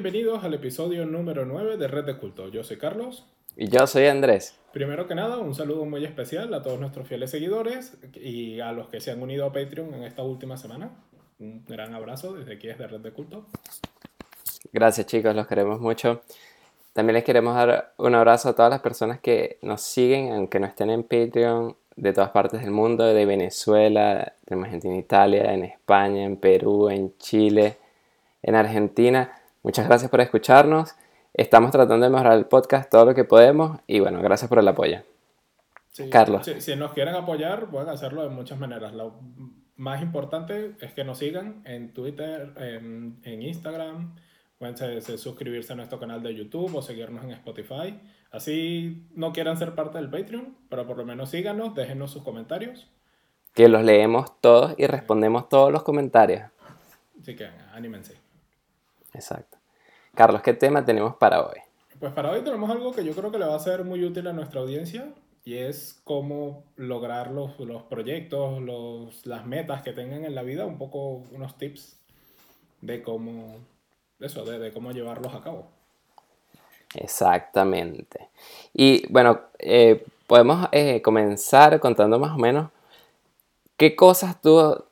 Bienvenidos al episodio número 9 de Red de Culto. Yo soy Carlos. Y yo soy Andrés. Primero que nada, un saludo muy especial a todos nuestros fieles seguidores y a los que se han unido a Patreon en esta última semana. Un gran abrazo desde aquí desde Red de Culto. Gracias chicos, los queremos mucho. También les queremos dar un abrazo a todas las personas que nos siguen, aunque no estén en Patreon, de todas partes del mundo, de Venezuela, tenemos gente en Italia, en España, en Perú, en Chile, en Argentina. Muchas gracias por escucharnos. Estamos tratando de mejorar el podcast todo lo que podemos y bueno, gracias por el apoyo. Carlos. Si, nos quieren apoyar, pueden hacerlo de muchas maneras. Lo más importante es que nos sigan en Twitter, en, Instagram, pueden suscribirse a nuestro canal de YouTube o seguirnos en Spotify. Así no quieran ser parte del Patreon, pero por lo menos síganos, déjenos sus comentarios. Que los leemos todos y respondemos todos los comentarios. Así que anímense. Exacto. Carlos, ¿qué tema tenemos para hoy? Pues para hoy tenemos algo que yo creo que le va a ser muy útil a nuestra audiencia y es cómo lograr los, los proyectos, los, las metas que tengan en la vida, un poco unos tips de cómo, eso, de, cómo llevarlos a cabo. Exactamente. Y bueno, eh, podemos eh, comenzar contando más o menos qué cosas tú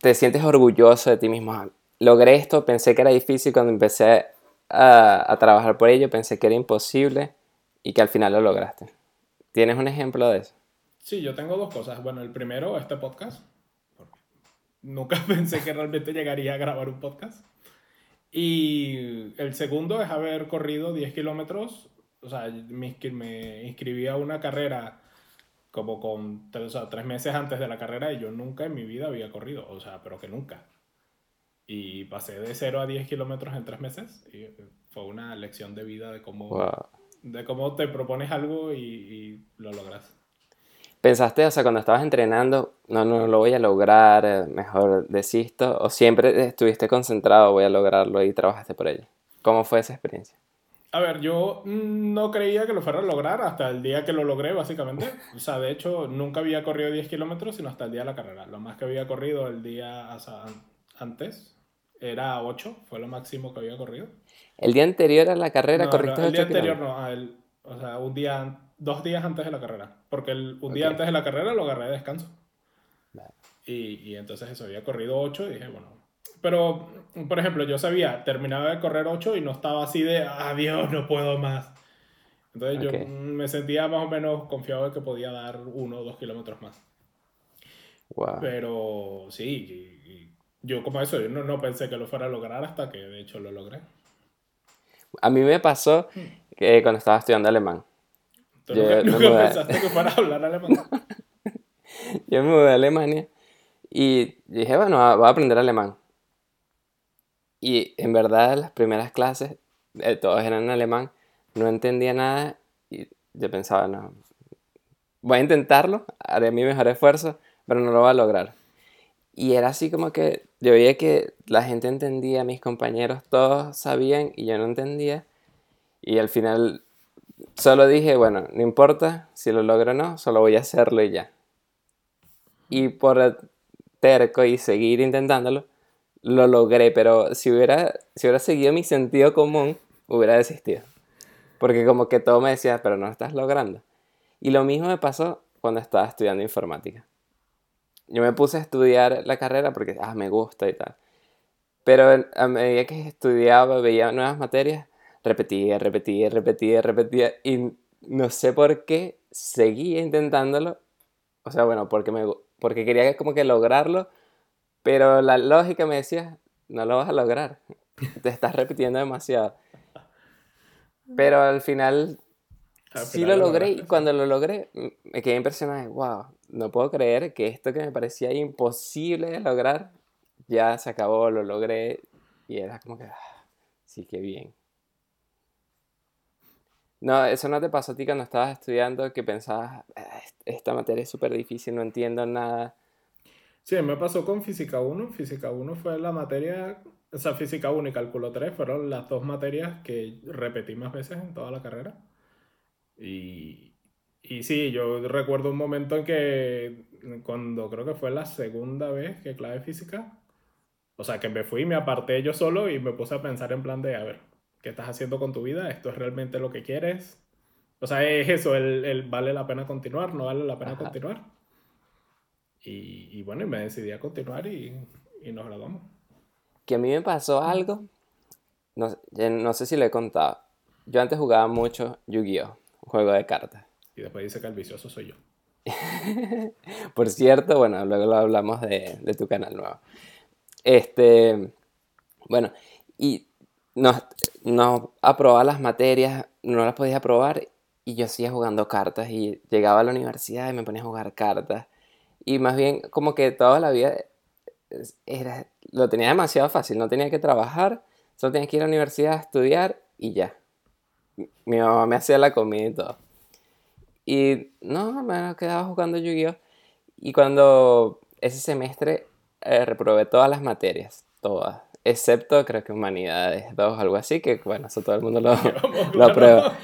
te sientes orgulloso de ti mismo. Logré esto, pensé que era difícil cuando empecé a, trabajar por ello, pensé que era imposible y que al final lo lograste. ¿Tienes un ejemplo de eso? Sí, yo tengo dos cosas. Bueno, el primero, este podcast. Nunca pensé que realmente llegaría a grabar un podcast. Y el segundo es haber corrido 10 kilómetros. O sea, me, me inscribí a una carrera como con o tres meses antes de la carrera y yo nunca en mi vida había corrido. O sea, pero que nunca y pasé de 0 a 10 kilómetros en 3 meses. Y fue una lección de vida de cómo, de cómo te propones algo y, lo logras. ¿Pensaste, o sea, cuando estabas entrenando, no, no lo voy a lograr, eh, mejor desisto? ¿O siempre estuviste concentrado, voy a lograrlo y trabajaste por ello? ¿Cómo fue esa experiencia? A ver, yo no creía que lo fuera a lograr hasta el día que lo logré, básicamente. O sea, de hecho, nunca había corrido 10 kilómetros, sino hasta el día de la carrera. Lo más que había corrido el día antes, era 8, fue lo máximo que había corrido. ¿El día anterior a la carrera corriste El día anterior no, o sea, un día, dos días antes de la carrera. Porque el, un día antes de la carrera lo agarré de descanso. Y, y, entonces eso, había corrido 8 y dije, bueno. Pero, por ejemplo, yo sabía, terminaba de correr 8 y no estaba así de, adiós, no puedo más. Entonces yo me sentía más o menos confiado de que podía dar uno o dos kilómetros más. Wow. Pero sí, yo como eso, yo no, no, pensé que lo fuera a lograr hasta que de hecho lo logré. A mí me pasó que cuando estaba estudiando alemán. ¿Tú yo, nunca, pensaste que fuera a hablar alemán? yo me mudé a Alemania y dije, bueno, voy a aprender alemán. Y en verdad las primeras clases, eh, todos eran en alemán, no entendía nada y yo pensaba, no, voy a intentarlo, haré mi mejor esfuerzo, pero no lo voy a lograr. Y era así como que yo veía que la gente entendía, mis compañeros todos sabían y yo no entendía. Y al final solo dije, bueno, no importa si lo logro o no, solo voy a hacerlo y ya. Y por terco y seguir intentándolo, lo logré, pero si hubiera, si hubiera seguido mi sentido común, hubiera desistido. Porque como que todo me decía, pero no estás logrando. Y lo mismo me pasó cuando estaba estudiando informática yo me puse a estudiar la carrera porque ah, me gusta y tal. Pero a medida que estudiaba, veía nuevas materias, repetía, repetía, repetía, repetía. Y no sé por qué seguía intentándolo. O sea, bueno, porque, me, porque quería como que lograrlo. Pero la lógica me decía, no lo vas a lograr. Te estás repitiendo demasiado. Pero al final sí lo logré. Y cuando lo logré, me quedé impresionado. Wow, no puedo creer que esto que me parecía imposible de lograr, ya se acabó, lo logré y era como que, ah, sí, qué bien. No, eso no te pasó a ti cuando estabas estudiando que pensabas, ah, esta materia es súper difícil, no entiendo nada. Sí, me pasó con Física 1. Física 1 fue la materia, o sea, Física 1 y Cálculo 3 fueron las dos materias que repetí más veces en toda la carrera. Y, y sí, yo recuerdo un momento en que, cuando creo que fue la segunda vez que clave física, O sea, que me fui, me aparté yo solo y me puse a pensar en plan de, a ver, ¿qué estás haciendo con tu vida? ¿Esto es realmente lo que quieres? O sea, es eso, el, el vale la pena continuar, no vale la pena continuar. Y, y, bueno, y me decidí a continuar y, y, nos graduamos. Que a mí me pasó algo, no, no sé si lo he contado. Yo antes jugaba mucho Yu-Gi-Oh, juego de cartas. Y después dice que el vicioso soy yo. Por cierto, bueno, luego lo hablamos de, de, tu canal nuevo. Este, bueno, y no, no aprobaba las materias, no las podía aprobar y yo seguía jugando cartas y llegaba a la universidad y me ponía a jugar cartas. Y más bien como que toda la vida era, lo tenía demasiado fácil, no tenía que trabajar, solo tenía que ir a la universidad a estudiar y ya. Mi mamá me hacía la comida y todo. Y no, me quedaba jugando Yu-Gi-Oh! Y cuando ese semestre eh, reprobé todas las materias, todas, excepto creo que humanidades 2 algo así, que bueno, eso todo el mundo lo, lo aprueba.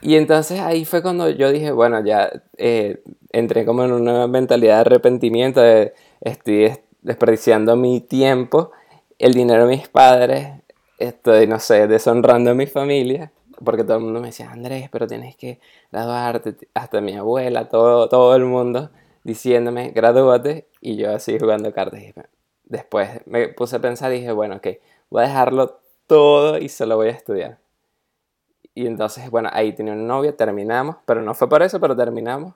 Y entonces ahí fue cuando yo dije, bueno, ya eh, entré como en una mentalidad de arrepentimiento, de estoy desperdiciando mi tiempo, el dinero de mis padres, estoy, no sé, deshonrando a mi familia, porque todo el mundo me decía, Andrés, pero tienes que graduarte, hasta mi abuela, todo, todo el mundo diciéndome, gradúate, y yo así jugando cartas. Después me puse a pensar y dije, bueno, ok, voy a dejarlo todo y solo voy a estudiar. Y entonces, bueno, ahí tenía una novia, terminamos, pero no fue por eso, pero terminamos.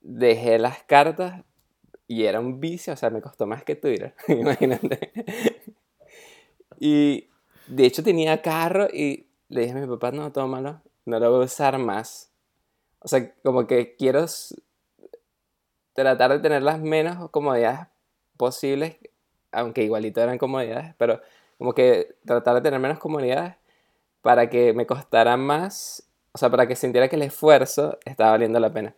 Dejé las cartas y era un vicio, o sea, me costó más que Twitter, imagínate. y de hecho tenía carro y le dije a mi papá, no, tómalo, no lo voy a usar más. O sea, como que quiero tratar de tener las menos comodidades posibles, aunque igualito eran comodidades, pero como que tratar de tener menos comodidades para que me costara más, o sea, para que sintiera que el esfuerzo estaba valiendo la pena.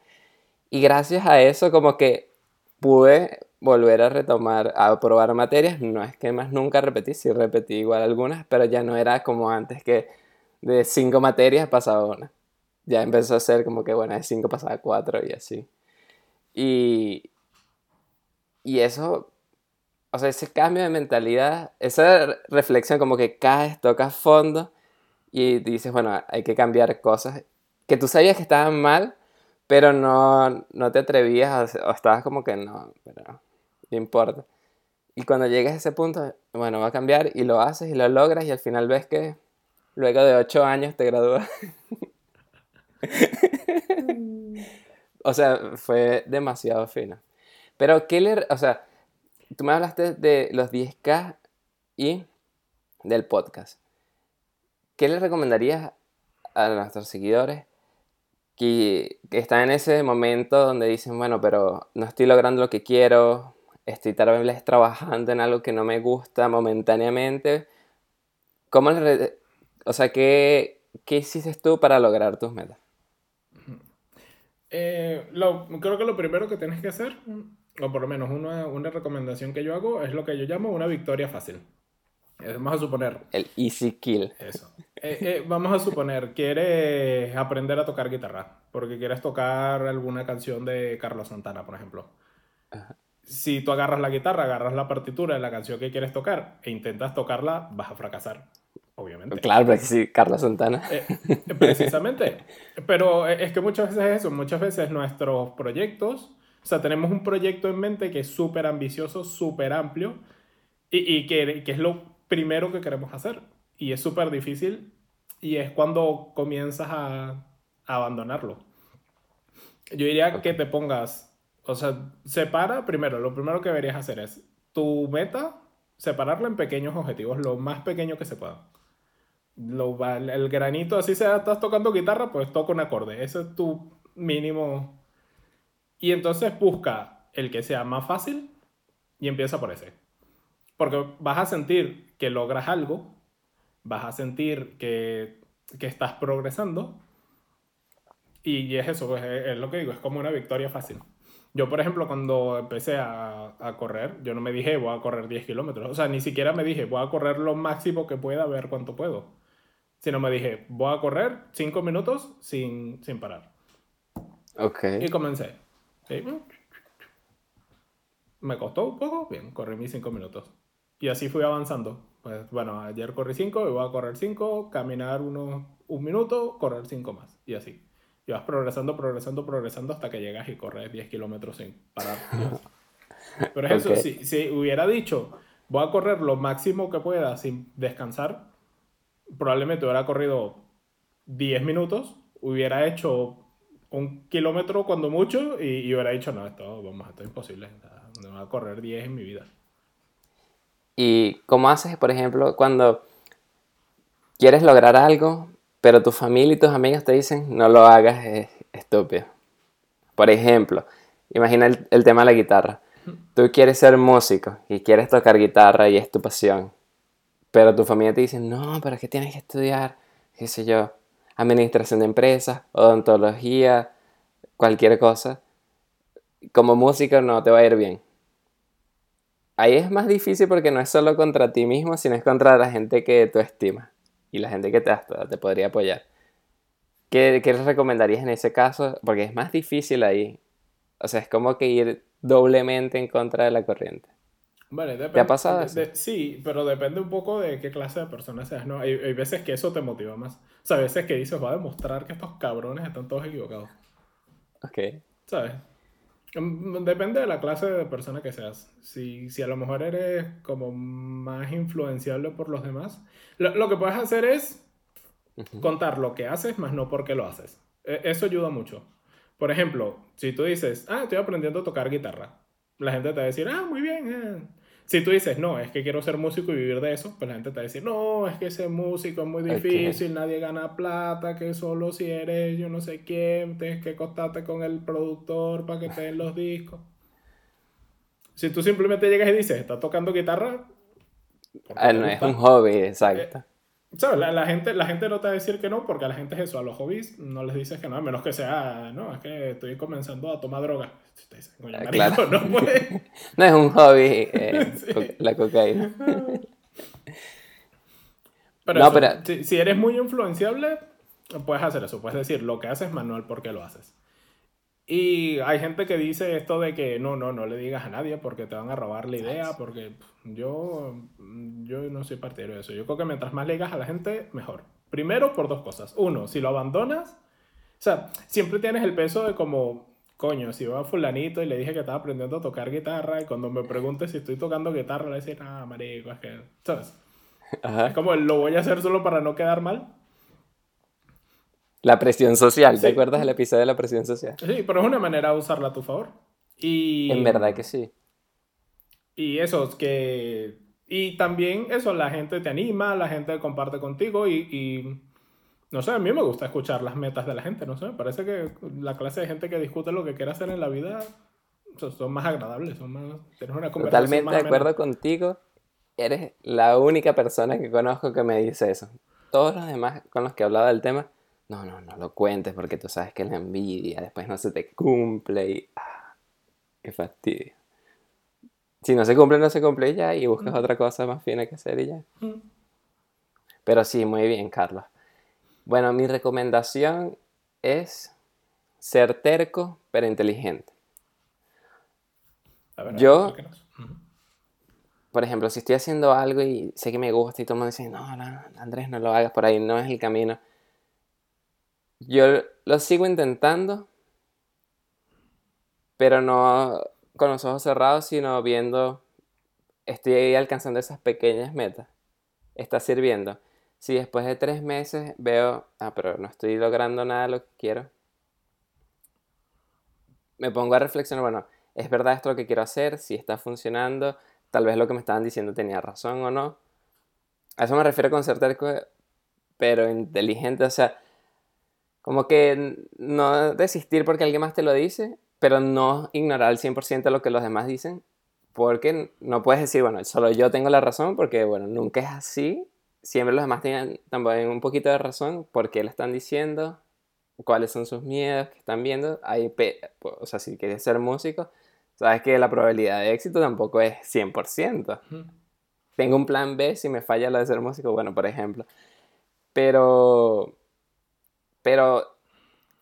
Y gracias a eso como que pude volver a retomar, a probar materias. No es que más nunca repetí, sí repetí igual algunas, pero ya no era como antes que de cinco materias pasaba una. Ya empezó a ser como que, bueno, de cinco pasaba cuatro y así. Y, y eso, o sea, ese cambio de mentalidad, esa reflexión como que caes, tocas fondo y dices, bueno, hay que cambiar cosas que tú sabías que estaban mal, pero no, no te atrevías o estabas como que no, pero no importa. Y cuando llegas a ese punto, bueno, va a cambiar y lo haces y lo logras y al final ves que luego de ocho años te gradúas. o sea, fue demasiado fino. Pero, ¿qué le... O sea, tú me hablaste de los 10K y del podcast. ¿Qué le recomendarías a nuestros seguidores que, están en ese momento donde dicen, bueno, pero no estoy logrando lo que quiero, estoy tal vez trabajando en algo que no me gusta momentáneamente? ¿Cómo o sea, ¿qué, ¿qué hiciste tú para lograr tus metas? Eh, lo, creo que lo primero que tienes que hacer, o por lo menos una, una recomendación que yo hago, es lo que yo llamo una victoria fácil. Vamos a suponer. El easy kill. Eso. Eh, eh, vamos a suponer, quieres aprender a tocar guitarra, porque quieres tocar alguna canción de Carlos Santana, por ejemplo. Si tú agarras la guitarra, agarras la partitura de la canción que quieres tocar e intentas tocarla, vas a fracasar, obviamente. Claro, porque sí, Carlos Santana. Eh, precisamente. Pero es que muchas veces es eso, muchas veces nuestros proyectos, o sea, tenemos un proyecto en mente que es súper ambicioso, súper amplio, y, y que, que es lo primero que queremos hacer. Y es súper difícil y es cuando comienzas a, abandonarlo. Yo diría que te pongas, o sea, separa primero, lo primero que deberías hacer es tu meta, separarla en pequeños objetivos, lo más pequeño que se pueda. Lo, el granito, así sea, estás tocando guitarra, pues toca un acorde. Ese es tu mínimo. Y entonces busca el que sea más fácil y empieza por ese. Porque vas a sentir que logras algo, vas a sentir que, que estás progresando. Y es eso, pues, es, lo que digo, es como una victoria fácil. Yo, por ejemplo, cuando empecé a, a, correr, yo no me dije voy a correr 10 kilómetros. O sea, ni siquiera me dije voy a correr lo máximo que pueda, ver cuánto puedo. Sino me dije voy a correr 5 minutos sin, sin parar. Ok. Y comencé. Me costó un poco, bien, corrí mis 5 minutos. Y así fui avanzando. Pues bueno, ayer corrí 5, voy a correr 5, caminar unos, un minuto, correr 5 más. Y así. Y vas progresando, progresando, progresando hasta que llegas y corres 10 kilómetros sin parar. Pero es eso, si, si hubiera dicho, voy a correr lo máximo que pueda sin descansar, probablemente hubiera corrido 10 minutos, hubiera hecho un kilómetro cuando mucho y, hubiera dicho, no, esto, vamos, esto es imposible, no voy a correr 10 en mi vida. ¿Y cómo haces, por ejemplo, cuando quieres lograr algo, pero tu familia y tus amigos te dicen, no lo hagas, es estúpido? Por ejemplo, imagina el, el tema de la guitarra. Tú quieres ser músico y quieres tocar guitarra y es tu pasión, pero tu familia te dice, no, pero es que tienes que estudiar, qué sé yo, administración de empresas, odontología, cualquier cosa. Como músico no te va a ir bien ahí es más difícil porque no es solo contra ti mismo, sino es contra la gente que tú estimas y la gente que te, te podría apoyar. ¿Qué, ¿Qué les recomendarías en ese caso? Porque es más difícil ahí. O sea, es como que ir doblemente en contra de la corriente. Vale, ¿Te ha pasado eso? sí, pero depende un poco de qué clase de persona seas, ¿no? Hay, hay, veces que eso te motiva más. O sea, hay veces que dices, va a demostrar que estos cabrones están todos equivocados. Ok. ¿Sabes? Mm, depende de la clase de persona que seas. Si, si a lo mejor eres como más influenciable por los demás, lo, que puedes hacer es contar lo que haces, más no por qué lo haces. E, eso ayuda mucho. Por ejemplo, si tú dices, ah, estoy aprendiendo a tocar guitarra, la gente te va a decir, ah, muy bien. Eh. Si tú dices, no, es que quiero ser músico y vivir de eso, pues la gente te va a decir, no, es que ser músico es muy difícil, nadie gana plata, que solo si eres yo no sé quién, tienes que acostarte con el productor para que te den los discos. Si tú simplemente llegas y dices, estás tocando guitarra. Ah, no, es un hobby, exacto. ¿Sabes? La, gente, la gente no te va a decir que no, porque a la gente es eso, a los hobbies no les dices que no, a menos que sea, no, es que estoy comenzando a tomar droga. Te dicen, ah, claro. no no es un hobby eh, la cocaína. Pero, pero... Si, si, eres muy influenciable, puedes hacer eso, puedes decir lo que haces, Manuel, ¿por qué lo haces? Y hay gente que dice esto de que no, no, no le digas a nadie porque te van a robar la idea, porque yo, yo no soy partidario de eso. Yo creo que mientras más le digas a la gente, mejor. Primero, por dos cosas. Uno, si lo abandonas, o sea, siempre tienes el peso de como, coño, si va a fulanito y le dije que estaba aprendiendo a tocar guitarra y cuando me pregunte si estoy tocando guitarra, le dice, ah, marico, es que, ¿sabes? Es como, lo voy a hacer solo para no quedar mal. La presión social, ¿te acuerdas del episodio de la presión social? Sí, pero es una manera de usarla a tu favor. Y... En verdad que sí. Y eso, es que... Y también eso, la gente te anima, la gente comparte contigo y, y... No sé, a mí me gusta escuchar las metas de la gente, no sé, me parece que la clase de gente que discute lo que quiere hacer en la vida son más agradables, son más... Tienes una Totalmente de acuerdo contigo, eres la única persona que conozco que me dice eso. Todos los demás con los que he hablado del tema no, no, no lo cuentes porque tú sabes que la envidia después no se te cumple y... ¡Ah! ¡Qué fastidio! Si no se cumple, no se cumple ya y buscas mm. otra cosa más fina que hacer y ya. Mm. Pero sí, muy bien, Carlos. Bueno, mi recomendación es ser terco pero inteligente. Yo, por ejemplo, si estoy haciendo algo y sé que me gusta y todo el mundo dice, no, no, Andrés, no lo hagas por ahí, no es el camino yo lo sigo intentando, pero no con los ojos cerrados, sino viendo, estoy alcanzando esas pequeñas metas. Está sirviendo. Si después de tres meses veo, ah, pero no estoy logrando nada de lo que quiero, me pongo a reflexionar, bueno, ¿es verdad esto lo que quiero hacer? Si está funcionando, tal vez lo que me estaban diciendo tenía razón o no. A eso me refiero con ser pero inteligente, o sea, como que no desistir porque alguien más te lo dice, pero no ignorar al 100% lo que los demás dicen, porque no puedes decir, bueno, solo yo tengo la razón, porque, bueno, nunca es así. Siempre los demás tienen también un poquito de razón, por qué lo están diciendo, cuáles son sus miedos que están viendo. Hay o sea, si quieres ser músico, sabes que la probabilidad de éxito tampoco es 100%. Tengo un plan B si me falla lo de ser músico, bueno, por ejemplo. Pero pero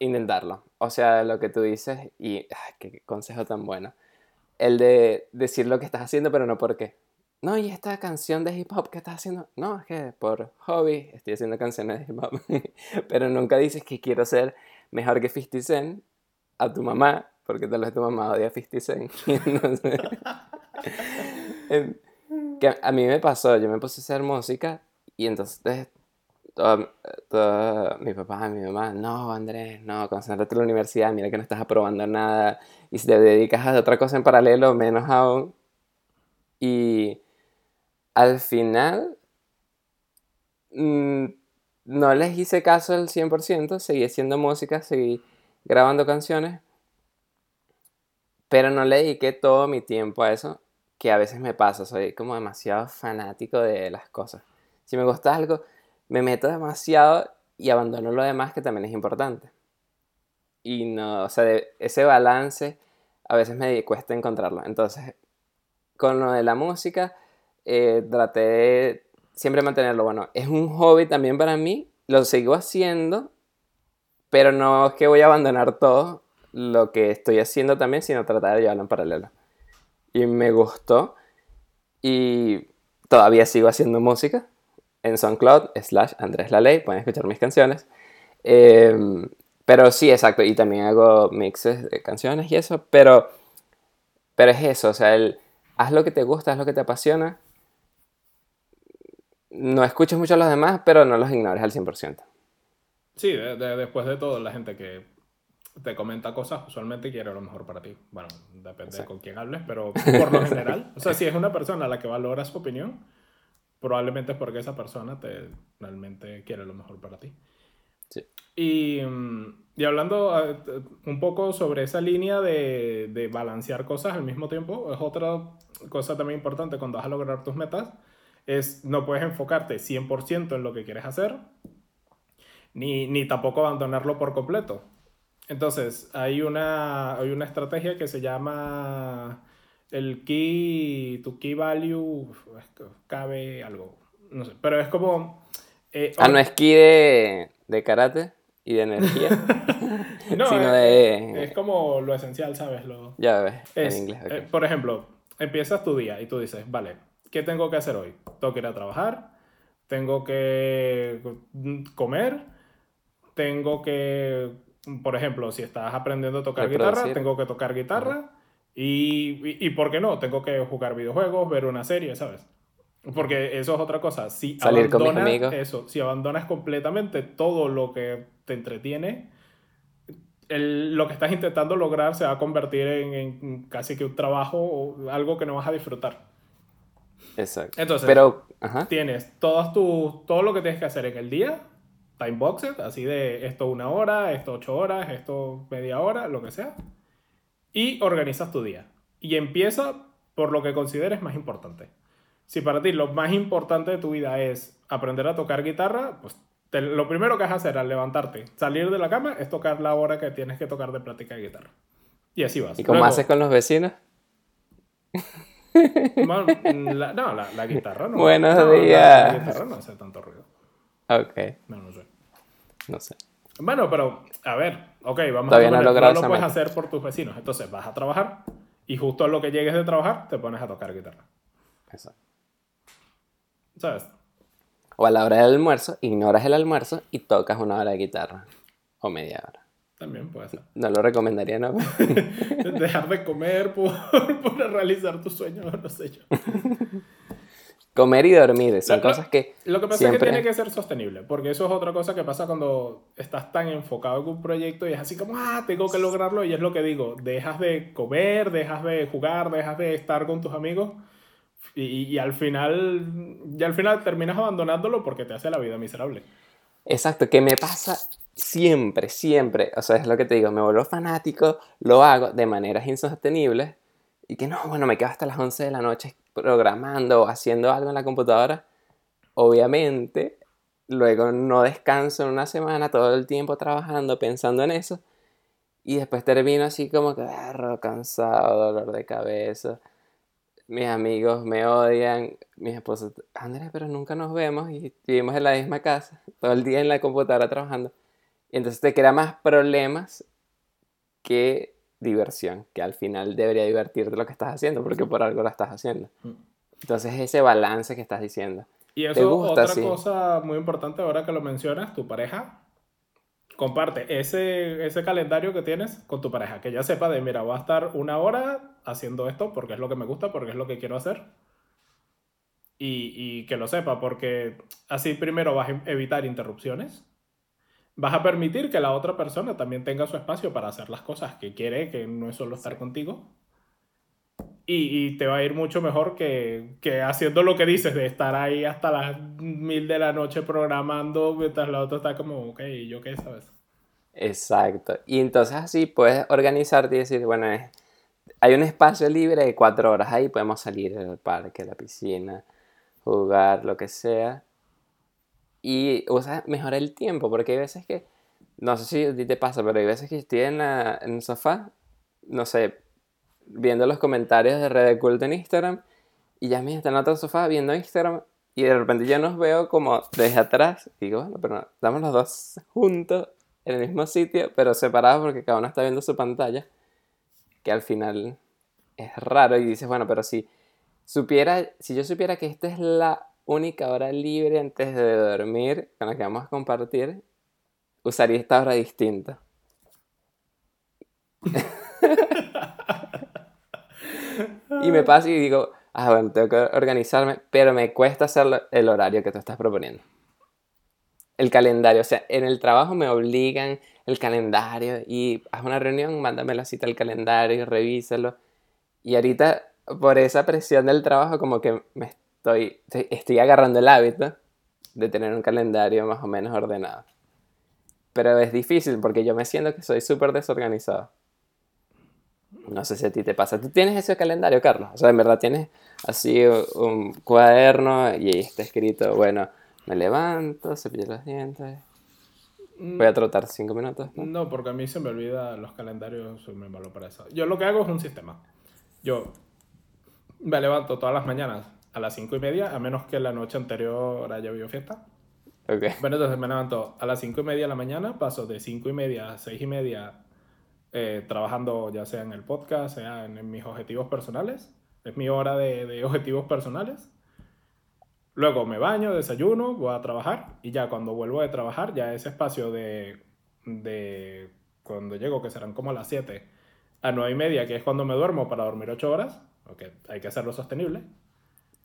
intentarlo. O sea, lo que tú dices, y qué consejo tan bueno. El de decir lo que estás haciendo, pero no por qué. no, y esta canción de hip hop que estás haciendo, no, es que por hobby estoy haciendo canciones de hip hop, pero nunca dices que quiero ser mejor que 50 Cent a tu mamá, porque tal vez tu mamá odia 50 Cent. Entonces, em, que a mí me pasó, yo me puse a hacer música y entonces todo, mi papá, mi mamá, no, Andrés, no, concéntrate en la universidad, mira que no estás aprobando nada y si te dedicas a otra cosa en paralelo, menos aún. Y al final mm, no les hice caso al 100%, seguí haciendo música, seguí grabando canciones, pero no le dediqué todo mi tiempo a eso, que a veces me pasa, soy como demasiado fanático de las cosas. Si me gusta algo, me meto demasiado y abandono lo demás que también es importante. Y no, o sea, ese balance a veces me cuesta encontrarlo. Entonces, con lo de la música, eh, traté de siempre mantenerlo. Bueno, es un hobby también para mí, lo sigo haciendo, pero no es que voy a abandonar todo lo que estoy haciendo también, sino tratar de llevarlo en paralelo. Y me gustó y todavía sigo haciendo música en SoundCloud, slash Andrés Laley, pueden escuchar mis canciones. Em, pero sí, exacto, y también hago mixes de canciones y eso, pero, pero es eso, o sea, el, haz lo que te gusta, haz lo que te apasiona no escuches mucho a los demás, pero no los ignores al 100%. Sí, después de todo, la gente que te comenta cosas usualmente quiere lo mejor para ti. Bueno, depende de con quién hables, pero por lo general, o sea, si es una persona a la que valoras su opinión, probablemente es porque esa persona te realmente quiere lo mejor para ti. Sí. Y, mm, y hablando ah, un poco sobre esa línea de, de balancear cosas al mismo tiempo, es otra cosa también importante cuando vas a lograr tus metas es no puedes enfocarte 100% en lo que quieres hacer, ni, ni, tampoco abandonarlo por completo. Entonces, hay una, hay una estrategia que se llama el key, tu key value, cabe algo, no sé, pero es como... Eh, ah, no es key de, de karate y de energía, no, sino de... Es como lo esencial, ¿sabes? Lo, ya ves, en inglés. Eh, por ejemplo, empiezas tu día y tú dices, vale, ¿qué tengo que hacer hoy? Tengo que ir a trabajar, tengo que comer, tengo que, por ejemplo, si estás aprendiendo a tocar guitarra, tengo que tocar guitarra y, y, ¿por qué no? Tengo que jugar videojuegos, ver una serie, ¿sabes? Porque eso es otra cosa. Si Salir con mis. Eso, si abandonas completamente todo lo que te entretiene, lo que estás intentando lograr se va a convertir en, en, casi que un trabajo o algo que no vas a disfrutar. Exacto. Entonces, Pero, tienes todos tu, todo lo que tienes que hacer en el día, time boxed, así de esto una hora, esto ocho horas, esto media hora, lo que sea, y organizas tu día. Y empieza por lo que consideres más importante. Si para ti lo más importante de tu vida es aprender a tocar guitarra, pues lo primero que vas a hacer al levantarte, salir de la cama, es tocar la hora que tienes que tocar de práctica de guitarra. Y así vas. ¿Y cómo haces con los vecinos? la, no, la, la, guitarra no. Buenos días. La, guitarra no hace tanto ruido. Ok. No, no sé. No sé. Bueno, pero, a ver, ok, vamos a ver. No, lo puedes hacer por tus vecinos. Entonces vas a trabajar y justo a lo que llegues de trabajar te pones a tocar guitarra. Exacto. ¿Sabes? O a la hora del almuerzo, ignoras el almuerzo y tocas una hora de guitarra. O media hora. También puede ser. No lo recomendaría, ¿no? Dejar de comer por, por, realizar tus sueños, no sé yo. Comer y dormir, son cosas que. Lo que pasa es que tiene que ser sostenible, porque eso es otra cosa que pasa cuando estás tan enfocado en un proyecto y es así como, ah, tengo que lograrlo, y es lo que digo, dejas de comer, dejas de jugar, dejas de estar con tus amigos, y, y al final, y al final terminas abandonándolo porque te hace la vida miserable. Exacto, que me pasa siempre, siempre, o sea, es lo que te digo, me vuelvo fanático, lo hago de maneras insostenibles y que no, bueno, me quedo hasta las 11 de la noche programando o haciendo algo en la computadora. Obviamente, luego no descanso en una semana, todo el tiempo trabajando, pensando en eso. Y después termino así como que cansado, dolor de cabeza. Mis amigos me odian, mis esposos, Andrés, pero nunca nos vemos y vivimos en la misma casa, todo el día en la computadora trabajando. Y entonces te crea más problemas que diversión, que al final debería divertirte lo que estás haciendo, porque por algo lo estás haciendo. Mm. Entonces ese balance que estás diciendo. Y ¿Te eso, gusta? otra Sí. cosa muy importante ahora que lo mencionas, tu pareja, comparte ese, ese calendario que tienes con tu pareja, que ya sepa de, mira, voy a estar una hora haciendo esto porque es lo que me gusta, porque es lo que quiero hacer. Y, y que lo sepa, porque así primero vas a evitar interrupciones. Vas a permitir que la otra persona también tenga su espacio para hacer las cosas que quiere, que no es solo estar contigo. Y, y te va a ir mucho mejor que, que haciendo lo que dices, de estar ahí hasta las mil de la noche programando, mientras la otra está como, ok, ¿y ¿yo qué sabes? Exacto. Y entonces así puedes organizarte y decir, bueno, es- hay un espacio libre de cuatro horas ahí, podemos salir al parque, a la piscina, jugar, lo que sea. Y usas mejor el tiempo, porque hay veces que, no sé si a ti te pasa, pero hay veces que estoy en, la- en el sofá, no sé, viendo los comentarios de Red Culto en Instagram, y ya me está en otro sofá viendo Instagram, y de repente yo nos veo como desde atrás, y digo, bueno, pero no, estamos los dos juntos en el mismo sitio, pero separados porque cada uno está viendo su pantalla, que al final es raro, y dices, bueno, pero si supiera, si yo supiera que esta es la única hora libre antes de dormir con la que vamos a compartir, usaría esta hora distinta. y me pasa y digo, ah, bueno, tengo que organizarme, pero me cuesta hacer el horario que tú estás proponiendo. El calendario, o sea, en el trabajo me obligan el calendario y haz una reunión, mándame la cita al calendario, revísalo. Y ahorita, por esa presión del trabajo, como que me estoy, estoy, agarrando el hábito de tener un calendario más o menos ordenado. Pero es difícil porque yo me siento que soy súper desorganizado. No sé si a ti te pasa. ¿Tú tienes ese calendario, Carlos? O sea, en verdad tienes así un cuaderno y ahí está escrito, bueno, me levanto, cepillo los dientes, voy a trotar cinco minutos. ¿no? No, porque a mí se me olvida los calendarios, soy muy malo para eso. Yo lo que hago es un sistema. Yo me levanto todas las mañanas a las cinco y media, a menos que la noche anterior haya habido fiesta. Ok. Bueno, entonces me levanto a las cinco y media de la mañana, paso de cinco y media a seis y media eh, trabajando ya sea en el podcast, sea en, en mis objetivos personales. Es mi hora de, de objetivos personales. Luego me baño, desayuno, voy a trabajar y ya cuando vuelvo de trabajar, ya ese espacio de, de cuando llego, que serán como a las 7 a 9 y media, que es cuando me duermo para dormir 8 horas, porque hay que hacerlo sostenible,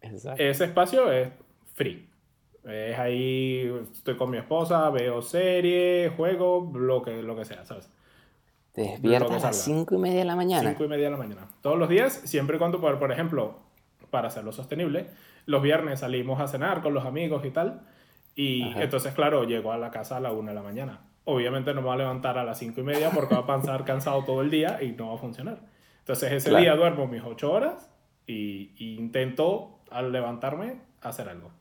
Exacto. ese espacio es free. Es ahí, estoy con mi esposa, veo serie, juego, lo que, lo que sea, ¿sabes? Te despiertas a las salga. cinco y media de la mañana. 5 y media de la mañana. Todos los días, siempre y cuando, por, por ejemplo, para hacerlo sostenible, los viernes salimos a cenar con los amigos y tal. Y Ajá. entonces, claro, llego a la casa a la 1 de la mañana. Obviamente no me voy a levantar a las 5 y media porque va a pasar cansado todo el día y no va a funcionar. Entonces ese Claro. día duermo mis 8 horas y, y intento al levantarme hacer algo.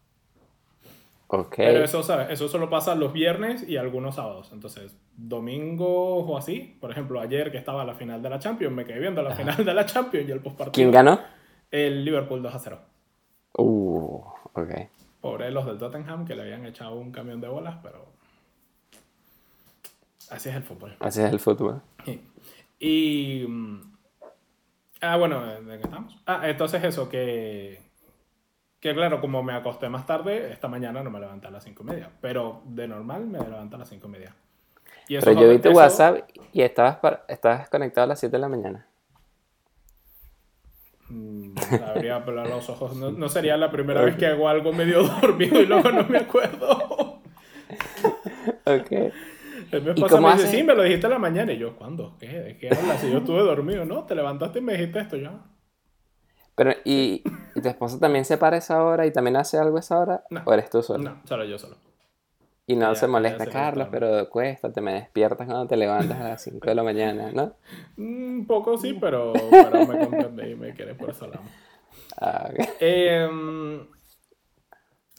Ok. Pero eso, ¿sabes? Eso solo pasa los viernes y algunos sábados. Entonces, domingos o así, por ejemplo, ayer que estaba la final de la Champions, me quedé viendo la final de la Champions y el postpartido. ¿Quién ganó? El Liverpool 2 a 0. Uh, ok. Pobre los del Tottenham que le habían echado un camión de bolas, pero. Así es el fútbol. Así es el fútbol. Y. mm, Ah, bueno, ¿de qué estamos? Ah, entonces eso, que. Que claro, como me acosté más tarde, esta mañana no me levanté a las 5 y media. Pero de normal me levanto a las 5 y media. Y eso Pero yo vi tu WhatsApp y estabas, par- estabas conectado a las 7 de la mañana. Mm, Habría pelado los ojos. No, no sería la primera vez que hago algo medio dormido y luego no me acuerdo. Ok. El mi ¿Y esposa cómo me dice, sí, me lo dijiste en la mañana. Y yo, ¿cuándo? ¿Qué? ¿De qué hablas? Si yo estuve dormido, ¿no? Te levantaste y me dijiste esto ya. Pero, ¿y, y tu esposo también se para a esa hora y también hace algo a esa hora? No. ¿O eres tú solo? No, solo yo solo. Y no Ella- se molesta, se Carlos, levanta. pero cuéstate, me despiertas cuando te levantas a las 5 de la mañana, ¿no? Un Mm, poco sí, pero, pero me comprende y me quiere por eso. Ah, ok. Eh,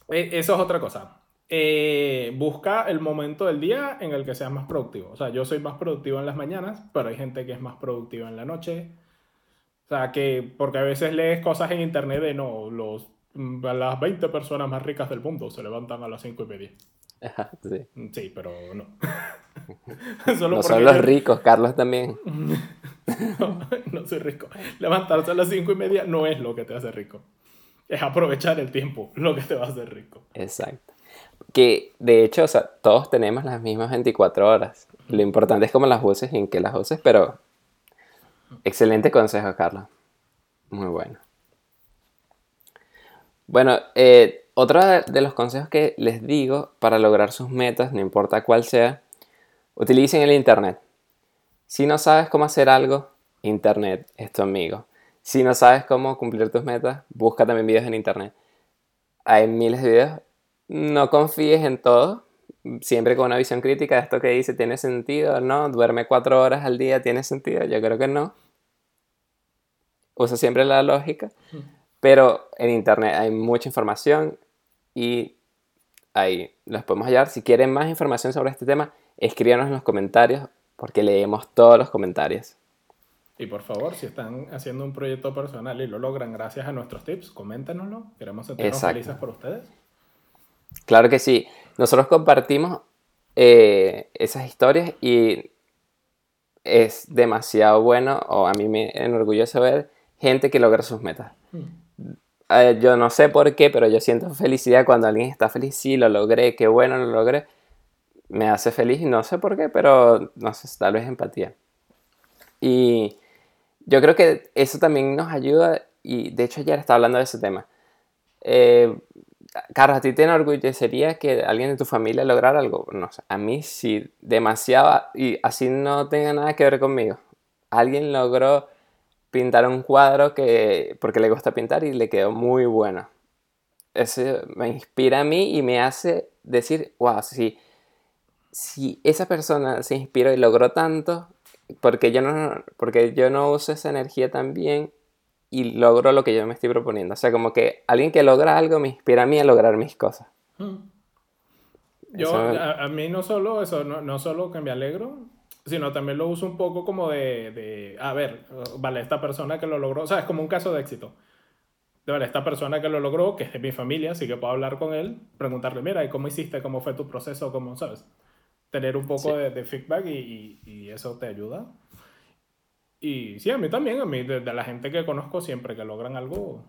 eh, eso es otra cosa. Eh, busca el momento del día en el que seas más productivo. O sea, yo soy más productivo en las mañanas, pero hay gente que es más productiva en la noche. O sea, que porque a veces lees cosas en internet de no, los, mm, las 20 personas más ricas del mundo se levantan a las 5 y media. Ajá, sí. Mm, Sí, pero no. No Solo porque son los yo- ricos, Carlos también. no, no soy rico. Levantarse a las 5 y media no es lo que te hace rico. es aprovechar el tiempo, lo que te va a hacer rico. Exacto. Que de hecho, o sea, todos tenemos las mismas 24 horas. Lo importante es cómo las uses y en qué las uses, pero excelente consejo, Carlos. Muy bueno. Bueno, eh, otro de los consejos que les digo para lograr sus metas, no importa cuál sea, utilicen el Internet. Si no sabes cómo hacer algo, Internet es tu amigo. Si no sabes cómo cumplir tus metas, busca también videos en Internet. Hay miles de videos. No confíes en todo. Siempre con una visión crítica. Esto que dice, ¿tiene sentido? ¿No? ¿Duerme cuatro horas al día? ¿Tiene sentido? Yo creo que no. Usa siempre la lógica. Pero en Internet hay mucha información y ahí los podemos hallar. Si quieren más información sobre este tema, escríbanos en los comentarios porque leemos todos los comentarios. Y por favor, si están haciendo un proyecto personal y lo logran gracias a nuestros tips, coméntenoslo. Queremos sentirnos felices por ustedes. Claro que sí. Nosotros compartimos eh, esas historias y es demasiado bueno, o a mí me enorgullece ver gente que logra sus metas. Mm. Eh, yo no sé por qué, pero yo siento felicidad cuando alguien está feliz. Sí, lo logré, qué bueno lo logré. Me hace feliz y no sé por qué, pero no sé, tal vez empatía. Y yo creo que eso también nos ayuda, y de hecho ayer estaba hablando de ese tema. Eh, Carlos, ¿a ti te enorgullecería que alguien de tu familia lograra algo? No a mí sí, demasiado, y así no tenga nada que ver conmigo. Alguien logró pintar un cuadro que, porque le gusta pintar y le quedó muy bueno. Eso me inspira a mí y me hace decir, wow, si, si esa persona se inspiró y logró tanto, porque yo no, porque yo no uso esa energía tan bien y logro lo que yo me estoy proponiendo. O sea, como que alguien que logra algo me inspira a mí a lograr mis cosas. Hmm. Yo, a, mí no solo eso, no, no, solo que me alegro, sino también lo uso un poco como de, de, a ver, vale, esta persona que lo logró, o sea, es como un caso de éxito. De, vale, esta persona que lo logró, que es de mi familia, así que puedo hablar con él, preguntarle, mira, ¿y cómo hiciste? ¿Cómo fue tu proceso? ¿Cómo, sabes? tener un poco de, feedback y, y, eso te ayuda. Y sí, a mí también, a mí, de, la gente que conozco siempre que logran algo,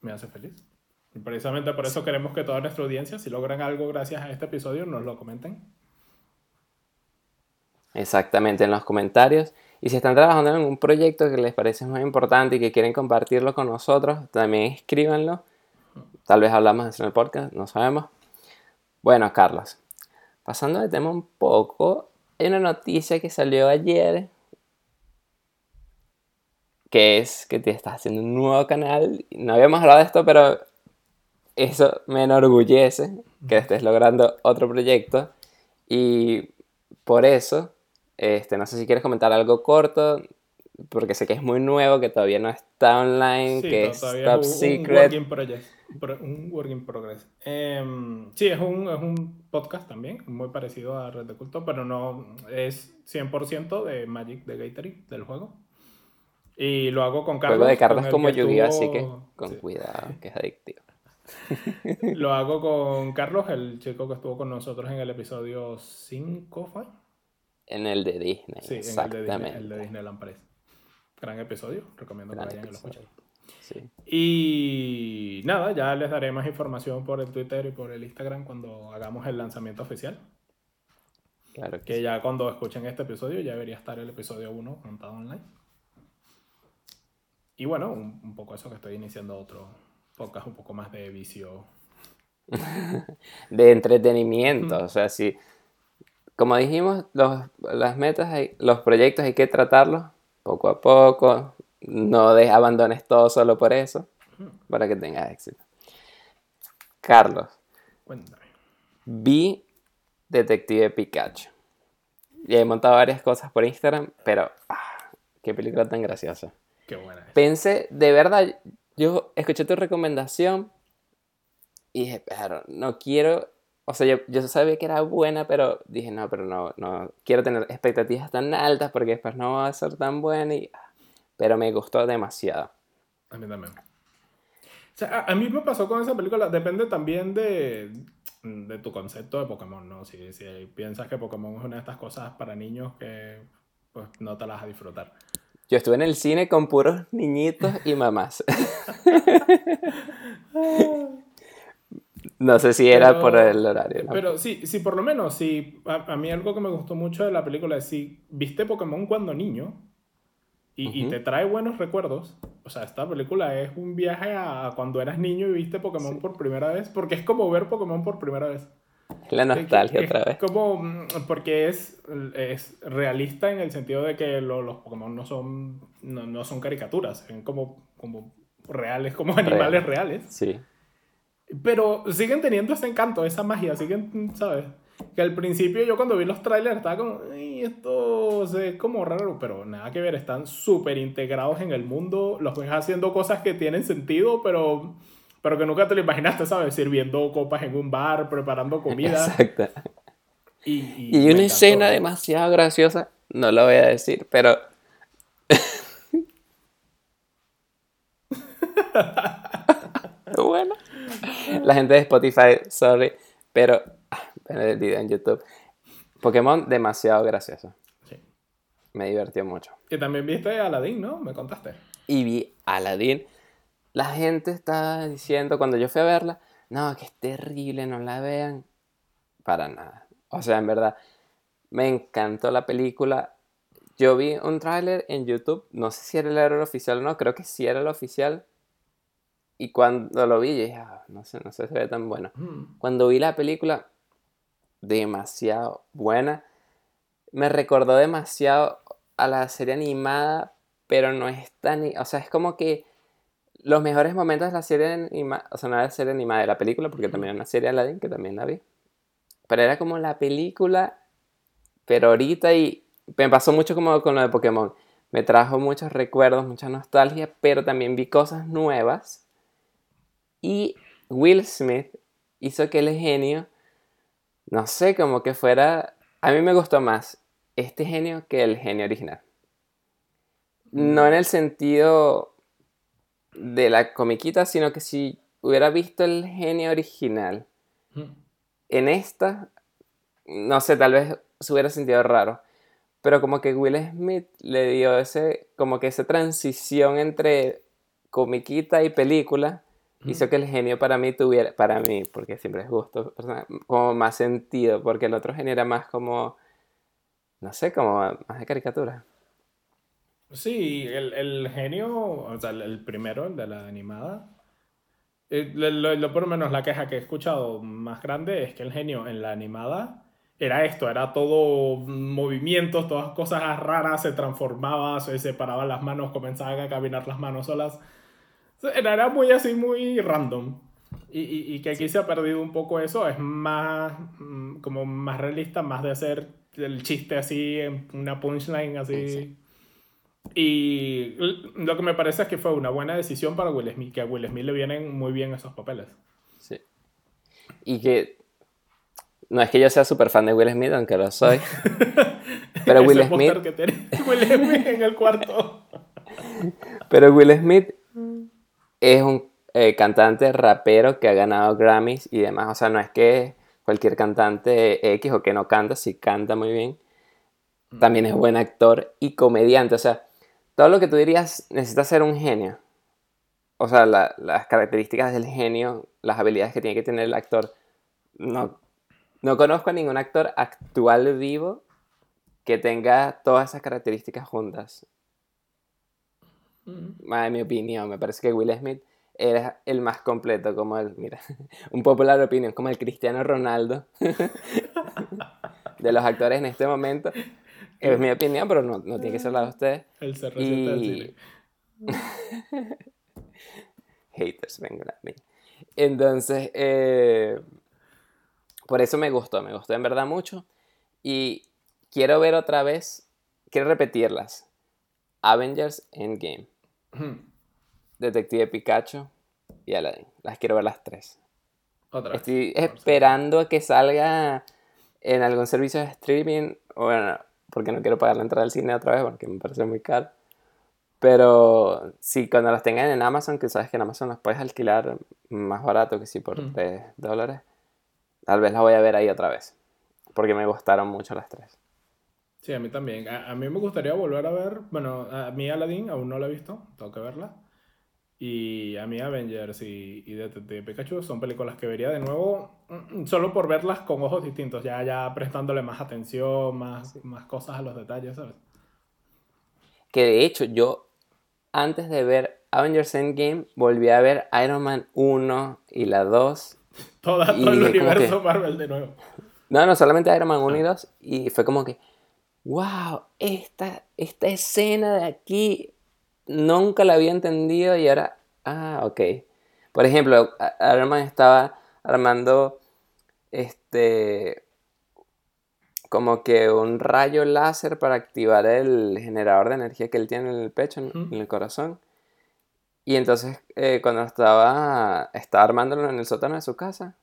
me hace feliz. Y precisamente por eso queremos que toda nuestra audiencia, si logran algo gracias a este episodio, nos lo comenten. Exactamente, en los comentarios. Y si están trabajando en algún proyecto que les parece muy importante y que quieren compartirlo con nosotros, también escríbanlo. Tal vez hablamos en el podcast, no sabemos. Bueno, Carlos, Pasando de tema un poco, hay una noticia que salió ayer que es que te estás haciendo un nuevo canal. No habíamos hablado de esto, pero eso me enorgullece que estés logrando otro proyecto. Y por eso, este, no sé si quieres comentar algo corto porque sé que es muy nuevo, que todavía no está online, que es top secret. Un work in, un work in progress. Em, sí, es un, es un podcast también, muy parecido a Red de Culto, pero no es 100% de Magic de Gathering, del juego. Y lo hago con Carlos. Juego de cartas como yu así que con cuidado, que es adictivo. lo hago con Carlos, el chico que estuvo con nosotros en el episodio 5, ¿fue? En el de Disney. Sí, exactamente. en el de, Disney, el de Disneyland Paris gran episodio, recomiendo que vayan y lo escuchen. Y nada, ya les daré más información por el Twitter y por el Instagram cuando hagamos el lanzamiento oficial. Claro que, ya cuando escuchen este episodio ya debería estar el episodio 1 montado online. Y bueno, un, poco eso que estoy iniciando otro podcast un poco más de vicio. de entretenimiento, o sea, si como dijimos, los, las metas, los proyectos hay que tratarlos poco a poco. No de, abandones todo solo por eso, para que tengas éxito. Carlos. Cuéntame. Vi Detective Pikachu. Y he montado varias cosas por Instagram, pero ah, qué película tan graciosa. Qué buena. Pensé, de verdad, yo escuché tu recomendación y dije, pero no quiero o sea, yo, yo, sabía que era buena, pero dije, no, pero no, no quiero tener expectativas tan altas porque después no va a ser tan buena. Y, pero me gustó demasiado. A mí también. O sea, a, mí me pasó con esa película, depende también de, de tu concepto de Pokémon, ¿no? Si, si piensas que Pokémon es una de estas cosas para niños que pues no te las vas a disfrutar. Yo estuve en el cine con puros niñitos y mamás. no sé si era por el horario. ¿no? Pero sí, sí, por lo menos, sí. A, a, mí algo que me gustó mucho de la película es si viste Pokémon cuando niño y, uh -huh. y, te trae buenos recuerdos. O sea, esta película es un viaje a cuando eras niño y viste Pokémon sí. por primera vez. Porque es como ver Pokémon por primera vez. La nostalgia es, otra vez. Como, mm, porque es, es realista en el sentido de que lo, los Pokémon no son, no, no, son caricaturas, son como, como reales, como animales Real. reales. Sí. Pero siguen teniendo ese encanto, esa magia, siguen, ¿sabes? Que al principio yo cuando vi los trailers estaba como, esto es como raro, pero nada que ver, están súper integrados en el mundo, los ves haciendo cosas que tienen sentido, pero pero que nunca te lo imaginaste, ¿sabes? Sirviendo copas en un bar, preparando comida. Exacto. Y, y, y una escena demasiado graciosa, no lo voy a decir, pero... bueno. La gente de Spotify, sorry, pero ven el video en YouTube. Pokémon demasiado gracioso. Sí. Me divirtió mucho. Y también viste Aladdin, ¿no? Me contaste. Y vi Aladdin la gente está diciendo, cuando yo fui a verla, no, que es terrible, no la vean. Para nada. O sea, en verdad, me encantó la película. Yo vi un tráiler en YouTube, no sé si era el error oficial o no, creo que sí era el oficial. Y cuando lo vi, yo dije, ah, no sé, no sé si se ve tan bueno. Mm. Cuando vi la película, demasiado buena. Me recordó demasiado a la serie animada, pero no es tan... O sea, es como que los mejores momentos de la serie animada, o sea, no era la serie animada de la película, porque también era una serie Aladdin, que también la vi. Pero era como la película, pero ahorita y me pasó mucho como con lo de Pokémon. Me trajo muchos recuerdos, mucha nostalgia, pero también vi cosas nuevas. Y Will Smith hizo que el genio, no sé, como que fuera... A mí me gustó más este genio que el genio original. No en el sentido de la comiquita, sino que si hubiera visto el genio original Mm. en esta, no sé, tal vez se hubiera sentido raro. Pero como que Will Smith le dio ese, como que esa transición entre comiquita y película, Mm. hizo que el genio para mí tuviera, para mí, porque siempre es gusto, como más sentido, porque el otro genio era más como, no sé, como más de caricatura. Sí, el, el genio, o sea, el, primero, el de la animada, eh, lo, lo- lo- por lo menos la queja que he escuchado más grande es que el genio en la animada era esto, era todo movimientos, todas cosas raras, se transformaba, se separaba las manos, comenzaban a caminar las manos solas. Era era muy así, muy random. Y, y, y que aquí se ha perdido un poco eso, es más, mm, como más realista, más de hacer el chiste así, una punchline así. Sí. Y lo que me parece es que fue una buena decisión para Will Smith, que a Will Smith le vienen muy bien esos papeles. Sí. Y que no es que yo sea súper fan de Will Smith, aunque lo soy. Pero Will Smith, que tiene Will Smith en el cuarto. pero Will Smith es un eh, cantante rapero que ha ganado Grammys y demás. O sea, no es que cualquier cantante X o que no canta, sí canta muy bien. También es buen actor y comediante. O sea, todo lo que tú dirías necesita ser un genio. O sea, la- las características del genio, las habilidades que tiene que tener el actor. No, no conozco a ningún actor actual vivo que tenga todas esas características juntas. Mm. En mi opinión, me parece que Will Smith era el más completo, como el, mira, un popular opinión, como el Cristiano Ronaldo de los actores en este momento. Es mi opinión, pero no, no tiene que ser la de ustedes. El CR7 del Y-. Haters, vengan a mí. Entonces, eh, por eso me gustó, me gustó en verdad mucho. Y quiero ver otra vez, quiero repetirlas. Avengers Endgame. Detective Pikachu y Aladdin. Las quiero ver las tres. Otra vez. Estoy esperando a que salga en algún servicio de streaming. Bueno, porque no quiero pagar la entrada al cine otra vez porque me parece muy caro. Pero sí, cuando las tengan en Amazon, que sabes que en Amazon las puedes alquilar más barato que si por Mm. 3 dólares, tal vez las voy a ver ahí otra vez. Porque me gustaron mucho las tres. Sí, a mí también. A, a mí me gustaría volver a ver, bueno, a mí Aladdin aún no la he visto, tengo que verla. Y a mí Avengers y, y Detective Pikachu son películas que vería de nuevo mm, solo por verlas con ojos distintos, ya, ya prestándole más atención, más, más cosas a los detalles, ¿sabes? Que de hecho yo, antes de ver Avengers Endgame, volví a ver Iron Man 1 y la 2. Toda, Y todo el universo que- Marvel de nuevo. No, no, solamente Iron Man 1 y 2. Y fue como que, wow, esta, esta escena de aquí nunca la había entendido y ahora, ah, ok. Por ejemplo, a- Iron Man estaba armando este como que un rayo láser para activar el generador de energía que él tiene en el pecho, en el corazón. Y entonces, eh, cuando estaba, estaba armándolo en el sótano de su casa,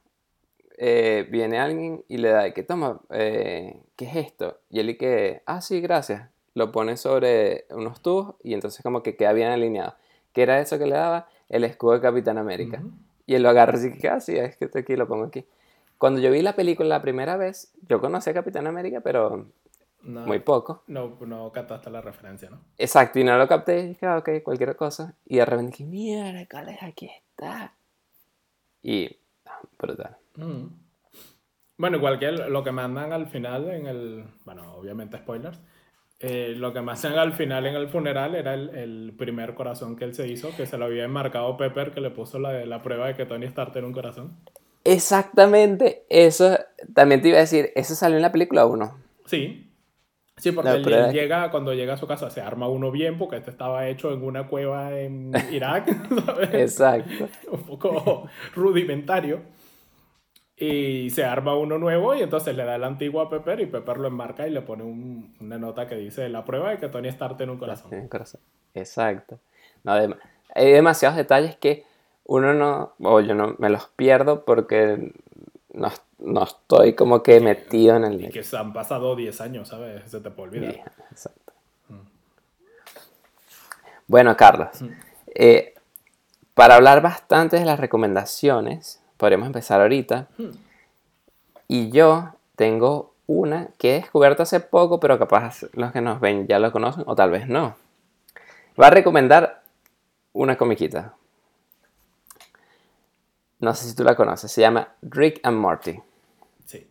eh, viene alguien y le da, que toma, eh, ¿qué es esto? Y él y que, ah, sí, gracias. Lo pone sobre unos tubos y entonces como que queda bien alineado. ¿Qué era eso que le daba? El escudo de Capitán América. Y él lo agarra así que, ah, sí, es que esto aquí lo pongo aquí. Cuando yo vi la película la primera vez, yo conocí a Capitán América, pero No, muy poco. no, no captaste la referencia, ¿no? Exacto, y no lo capté, y dije, ah, ok, cualquier cosa. Y de repente dije, mierda, ¿cuál es? Aquí está. Y, ah, brutal. Mm. Bueno, igual que lo que mandan al final en el. Bueno, obviamente spoilers. Eh, lo que me hacen al final en el funeral era el, el primer corazón que él se hizo, que se lo había enmarcado Pepper, que le puso la, la prueba de que Tony Stark tiene un corazón. Exactamente, eso también te iba a decir, eso salió en la película 1. Sí. Sí, porque él, llega, cuando llega a su casa, se arma uno bien, porque este estaba hecho en una cueva en Irak, ¿sabes? Exacto. un poco rudimentario. Y se arma uno nuevo y entonces le da el antiguo a Pepper y Pepper lo enmarca y le pone un- una nota que dice la prueba de que Tony Stark tiene un corazón. Tiene corazón. Exacto. No, dem- hay demasiados detalles que uno no, o yo no me los pierdo porque no, no estoy como que metido en el... Y que se han pasado 10 años, ¿sabes? Se te puede olvidar. Sí, exacto. Bueno, Carlos, eh, para hablar bastante de las recomendaciones, podríamos empezar ahorita. Y yo tengo una que he descubierto hace poco, pero capaz los que nos ven ya lo conocen o tal vez no. Va a recomendar una comiquita. No sé si tú la conoces, se llama Rick and Morty. Sí.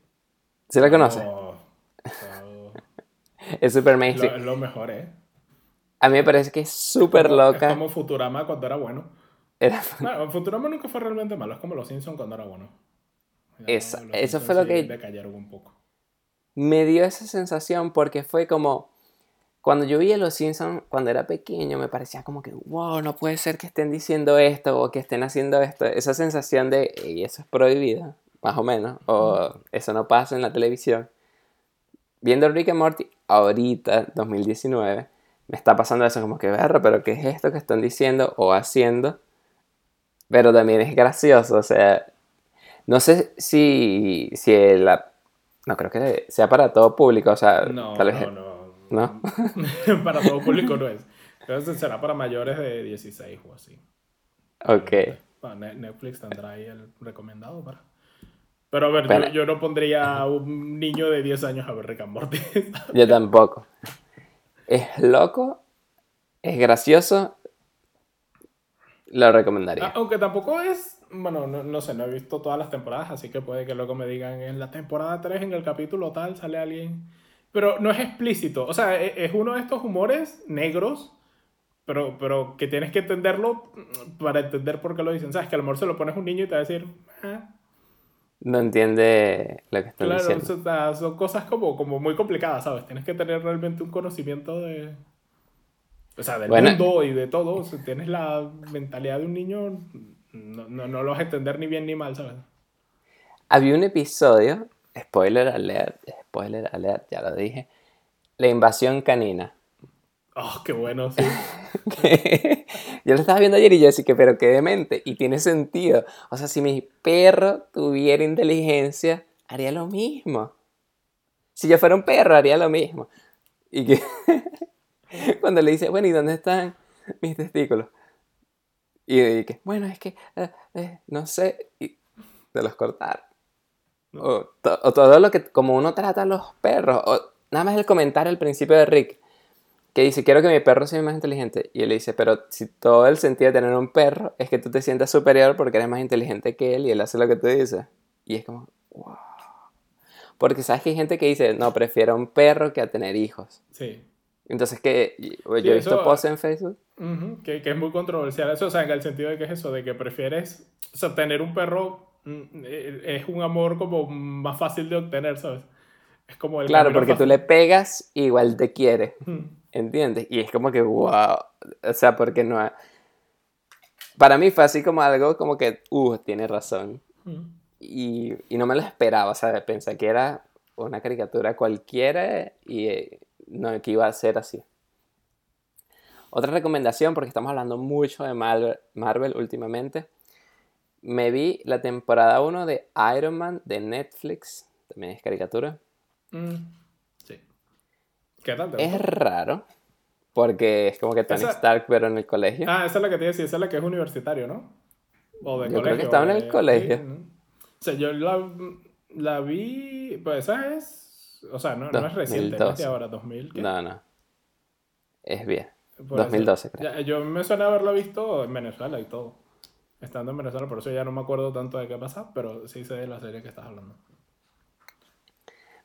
¿Sí la conoces? No, eso- Es súper lo, mainstream. es lo mejor, ¿eh? A mí me parece que es súper loca. Es como Futurama cuando era bueno. Era- Bueno, Futurama nunca fue realmente malo, es como los Simpsons cuando era bueno. Esa- eso Simpsons fue lo que- decayeron un poco. me dio esa sensación porque fue como cuando yo vi a los Simpsons cuando era pequeño me parecía como que wow no puede ser que estén diciendo esto o que estén haciendo esto esa sensación de "Ey, eso es prohibido más o menos o eso no pasa en la televisión viendo Rick and Morty ahorita 2019 me está pasando eso como que verlo pero qué es esto que están diciendo o haciendo pero también es gracioso o sea no sé si si la no creo que sea para todo público, o sea, No, tal vez. no, no. ¿No? para todo público no es. Creo que será para mayores de 16 o así. Ok. Bueno, Ne- Netflix tendrá ahí el recomendado para. Pero a ver, Pero- yo, yo no pondría a un niño de 10 años a ver Rick and Morty. Yo tampoco. Es loco, es gracioso, lo recomendaría. Ah, Aunque tampoco es. Bueno, no, no sé, no he visto todas las temporadas, así que puede que luego me digan en la temporada 3, en el capítulo tal, sale alguien. Pero no es explícito. O sea, e- es uno de estos humores negros, pero, pero que tienes que entenderlo para entender por qué lo dicen. ¿Sabes? Que a lo mejor se lo pones a un niño y te va a decir. "Ah". No entiende lo que están Claro, diciendo. o sea, son cosas como, como muy complicadas, ¿sabes? Tienes que tener realmente un conocimiento de. O sea, del Bueno. mundo y de todo. Si tienes la mentalidad de un niño, no, no, no lo vas a entender ni bien ni mal, ¿sabes? Había un episodio, spoiler alert, spoiler alert, ya lo dije, la invasión canina. Oh, qué bueno, sí. yo lo estaba viendo ayer y yo decía que, pero qué demente, y tiene sentido. O sea, si mi perro tuviera inteligencia, haría lo mismo. Si yo fuera un perro, haría lo mismo. Y que cuando le dice, bueno, ¿y dónde están mis testículos? Y, que, bueno, es que, eh, eh, no sé, y de los cortar. O, to- o todo lo que, como uno trata a los perros, o nada más el comentario al principio de Rick, que dice, quiero que mi perro sea más inteligente. Y él le dice, pero si todo el sentido de tener un perro es que tú te sientas superior porque eres más inteligente que él y él hace lo que tú dices. Y es como, wow. Porque sabes que hay gente que dice, no, prefiero un perro que a tener hijos. Sí. Entonces, que yo he visto eso- posts en Facebook. Ujú, que, que es muy controversial eso, o sea, en el sentido de que es eso, de que prefieres, o sea, tener un perro mm, eh, es un amor como más fácil de obtener, ¿sabes? Es como el Claro, porque tú fácil. le pegas, igual te quiere. ¿Entiendes? Y es como que, wow. O sea, porque no. ha- Para mí fue así como algo como que, uh, tiene razón. Ujú. Y, y no me lo esperaba, o sea, pensé que era una caricatura cualquiera y eh, no que iba a ser así. Otra recomendación, porque estamos hablando mucho de Marvel, Marvel últimamente. Me vi la temporada 1 de Iron Man de Netflix, también es caricatura. Mm, Sí. ¿Qué tal? te Es raro, porque es como que Tony Esa- Stark, pero en el colegio. Ah, esa es la que te decía, esa es la que es universitario, ¿no? O de Yo creo colegio. que estaba en el colegio. sí, ¿no? O sea, yo la, la vi, pues esa es, o sea, no, no es reciente, es de 2012. ahora, 2000. ¿qué? No, no. Es bien. Por eso. 2012, creo. Ya, yo me suena haberla visto en Venezuela y todo. Estando en Venezuela, por eso ya no me acuerdo tanto de qué pasa, pero sí sé de la serie que estás hablando.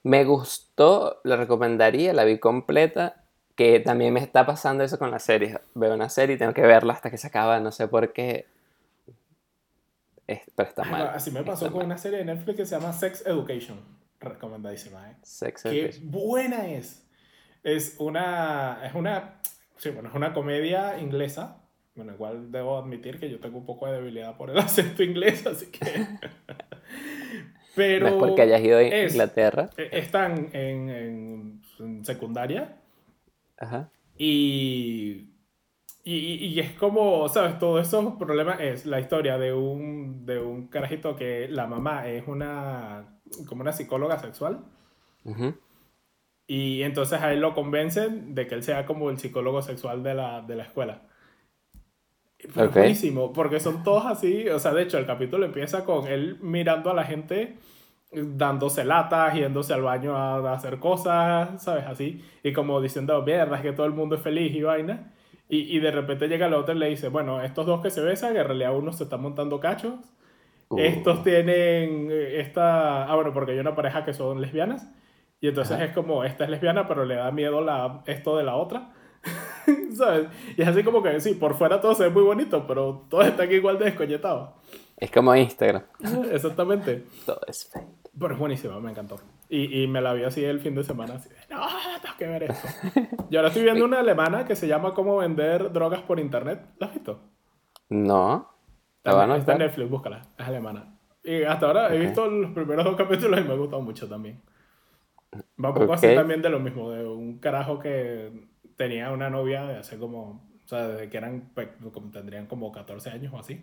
Me gustó, la recomendaría, la vi completa, que también me está pasando eso con las series. Veo una serie y tengo que verla hasta que se acaba, no sé por qué. Es- pero está mal. así me pasó con mal. una serie de Netflix que se llama Sex Education. Recomendadísima, ¿eh? Sex Qué Education. buena es. Es una, es una, sí, bueno, es una comedia inglesa. Bueno, igual debo admitir que yo tengo un poco de debilidad por el acento inglés, así que... Pero no es porque hayas ido a es- Inglaterra. eh, están en, en- en secundaria Ajá. y, y, y es como, ¿sabes? Todo esos problemas es la historia de un, de un carajito que la mamá es una, como una psicóloga sexual. Y entonces a él lo convencen de que él sea como el psicólogo sexual de la, de la escuela. Pero es Ok. buenísimo, porque son todos así. O sea, de hecho, el capítulo empieza con él mirando a la gente, dándose latas, yéndose al baño a, a hacer cosas, ¿sabes? Así. Y como diciendo, mierda, es que todo el mundo es feliz y vaina. Y, y de repente llega el otro y le dice, bueno, estos dos que se besan, en realidad uno se está montando cachos. Uh, Estos tienen eh, esta... Ah, bueno, porque hay una pareja que son lesbianas. Y entonces Ajá. es como, esta es lesbiana, pero le da miedo la, esto de la otra. ¿Sabes? Y es así como que, sí, por fuera todo se ve muy bonito, pero todos están igual de descoñetados. Es como Instagram. Exactamente. Todo es fake. Pero es buenísima, me encantó. Y, y me la vi así el fin de semana, así de, no, tengo que ver esto. Y ahora estoy viendo una alemana que se llama Cómo vender drogas por internet. ¿La has visto? No. La van a Está en. Netflix, búscala. Es alemana. Y hasta ahora he Ok. visto los primeros dos capítulos y me ha gustado mucho también. Va un poco así Ok. también de lo mismo, de un carajo que tenía una novia de hace como, o sea, desde que eran, pe- como tendrían como 14 años o así.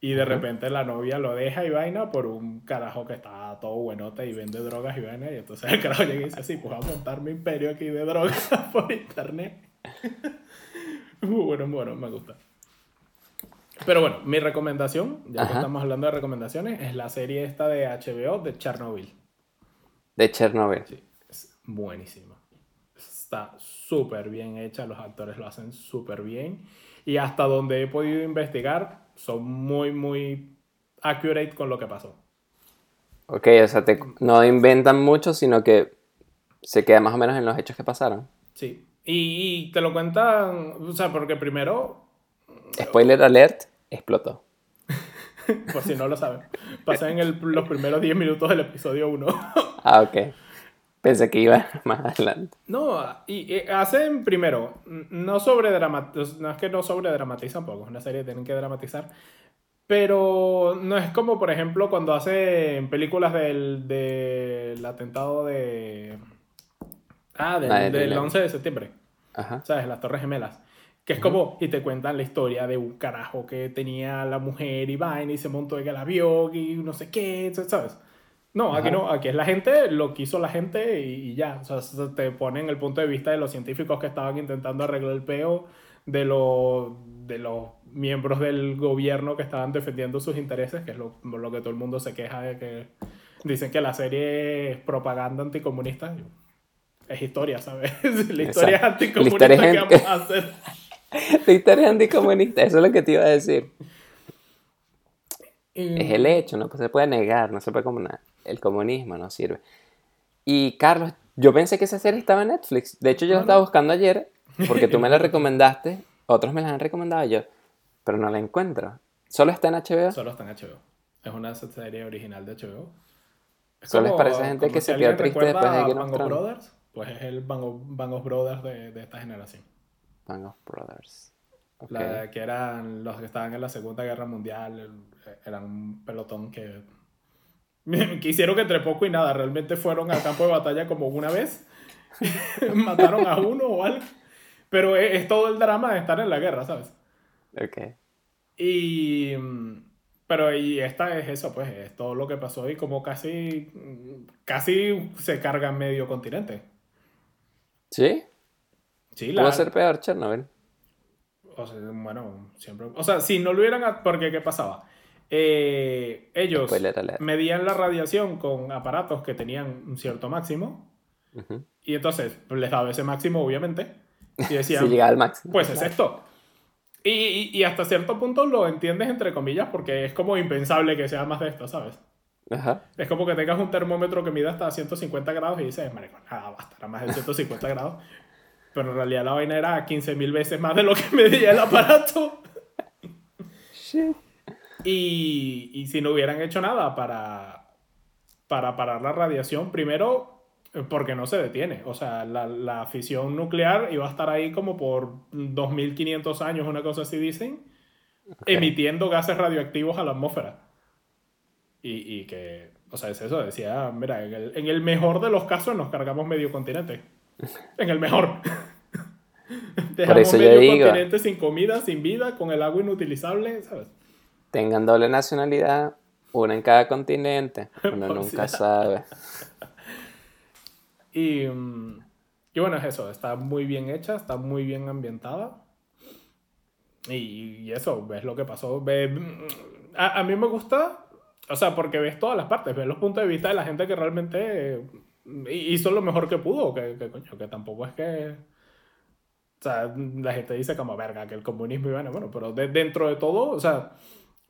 Y de Ajá. repente la novia lo deja y vaina por un carajo que está todo buenote y vende drogas y vaina. Y entonces el carajo llega y dice, sí, pues voy a montar mi imperio aquí de drogas por internet. Bueno, bueno, me gusta. Pero bueno, mi recomendación, ya que estamos hablando de recomendaciones, es la serie esta de HBO de Chernobyl. De Chernobyl. Sí, es buenísima. Está súper bien hecha, los actores lo hacen súper bien. Y hasta donde he podido investigar, son muy, muy accurate con lo que pasó. Ok, o sea, te- no inventan mucho, sino que se queda más o menos en los hechos que pasaron. Sí. Y, y te lo cuentan, o sea, porque primero, Spoiler alert, explotó. por si no lo saben, pasa en el- los primeros 10 minutos del episodio 1. Ah, ok. Pensé que iba más adelante. No, y, y hacen primero, no sobre no es que no sobre dramatizan poco, es una serie que tienen que dramatizar, pero no es como por ejemplo cuando hacen películas del, del atentado de... Ah, del, Ah, del del 11. 11 de septiembre, Ajá. ¿sabes? Las Torres Gemelas. Que es como, y te cuentan la historia de un carajo que tenía la mujer y vaina y se montó en el avión y no sé qué, ¿sabes? No, aquí Ajá. no, aquí es la gente, lo que hizo la gente y, y ya. O sea, se- te ponen el punto de vista de los científicos que estaban intentando arreglar el peo, de, los de los miembros del gobierno que estaban defendiendo sus intereses, que es lo, lo que todo el mundo se queja de que dicen que la serie es propaganda anticomunista. Es historia, ¿sabes? La historia es Exacto. anticomunista La historia es que en- vamos a hacer. La historia es anticomunista, eso es lo que te iba a decir. Y- Es el hecho, no se puede negar, no se puede comunar. El comunismo no sirve. Y Carlos, yo pensé que esa serie estaba en Netflix. De hecho, yo la No, estaba no. buscando ayer porque tú me la recomendaste, otros me la han recomendado yo, pero no la encuentro. Solo está en HBO. Solo está en HBO. Es una serie original de HBO. Es Solo es para esa como- gente como que si se quedó triste después de Thrones. Brothers, pues es el Bang of, Bang of Brothers de, de esta generación. Band of Brothers. Ok. La, que eran los que estaban en la Segunda Guerra Mundial, eran un pelotón que, que hicieron que entre poco y nada, realmente fueron al campo de batalla como una vez, mataron a uno o algo, pero es, es todo el drama de estar en la guerra, ¿sabes? Ok. Y... mm, Pero y esta es eso, pues, es todo lo que pasó y como casi, casi se carga medio continente. ¿Sí? Sí, la, Pudo ser peor Chernobyl. O sea, bueno, siempre. O sea, si no lo hubieran. Porque, ¿qué pasaba? Eh, ellos medían la radiación con aparatos que tenían un cierto máximo. Ujú. Y entonces les daba ese máximo, obviamente. Y decían, Si llegaba al máximo. pues es esto. Y, y- y hasta cierto punto lo entiendes entre comillas porque es como impensable que sea más de esto, ¿sabes? Ajá. Es como que tengas un termómetro que mida hasta 150 grados y dices, marico, nada, va a estar a más de 150 grados. Pero en realidad la vaina era 15.000 veces más de lo que medía el aparato. Shit. Y, y si no hubieran hecho nada para, para parar la radiación, primero, eh, porque no se detiene. O sea, la, la fisión nuclear iba a estar ahí como por 2.500 años, una cosa así dicen, emitiendo gases radioactivos a la atmósfera. Y, y que, o sea, es eso, decía, mira, en el, en el mejor de los casos nos cargamos medio continente. En el mejor. Dejamos eso yo digo. continente sin comida, sin vida, con el agua inutilizable, ¿sabes? Tengan doble nacionalidad, una en cada continente. Uno Por nunca sabe. Y, mm, y bueno, es eso, está muy bien hecha, está muy bien ambientada. Y, y eso, ves lo que pasó. ve- mm, a, a mí me gusta, o sea, porque ves todas las partes, ves los puntos de vista de la gente que realmente hizo lo mejor que pudo, que, que coño, que tampoco es que... O sea, la gente dice como, verga, que el comunismo y bueno, bueno, pero de- dentro de todo, o sea,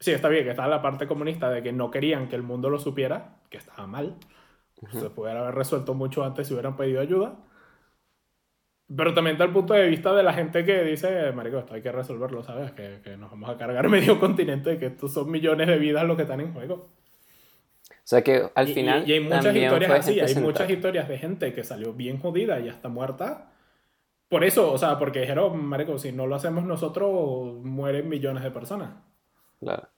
sí, está bien que está la parte comunista de que no querían que el mundo lo supiera, que estaba mal. Se pudiera haber resuelto mucho antes si hubieran pedido ayuda. Pero también está el punto de vista de la gente que dice, marico, esto hay que resolverlo, ¿sabes? Que, que nos vamos a cargar medio continente, que estos son millones de vidas lo que están en juego. O sea que al Y- final. Y, hay muchas historias así, hay muchas sentada. historias de gente que salió bien jodida y hasta muerta. Por eso, o sea, porque dijeron, marico, si no lo hacemos nosotros, mueren millones de personas. Claro.